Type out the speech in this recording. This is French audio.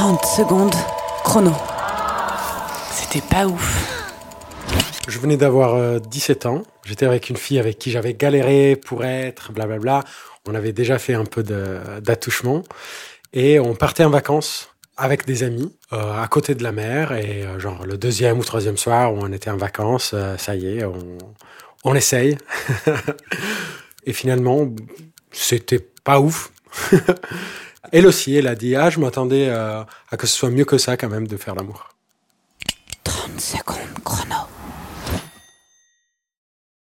30 secondes, chrono. C'était pas ouf. Je venais d'avoir 17 ans. J'étais avec une fille avec qui j'avais galéré pour être, blablabla. On avait déjà fait un peu d'attouchement. Et on partait en vacances avec des amis euh, à côté de la mer. Et euh, genre le deuxième ou troisième soir où on était en vacances, euh, ça y est, on, on essaye. et finalement, c'était pas ouf. elle aussi, elle a dit, ah, je m'attendais à que ce soit mieux que ça quand même de faire l'amour. 30 secondes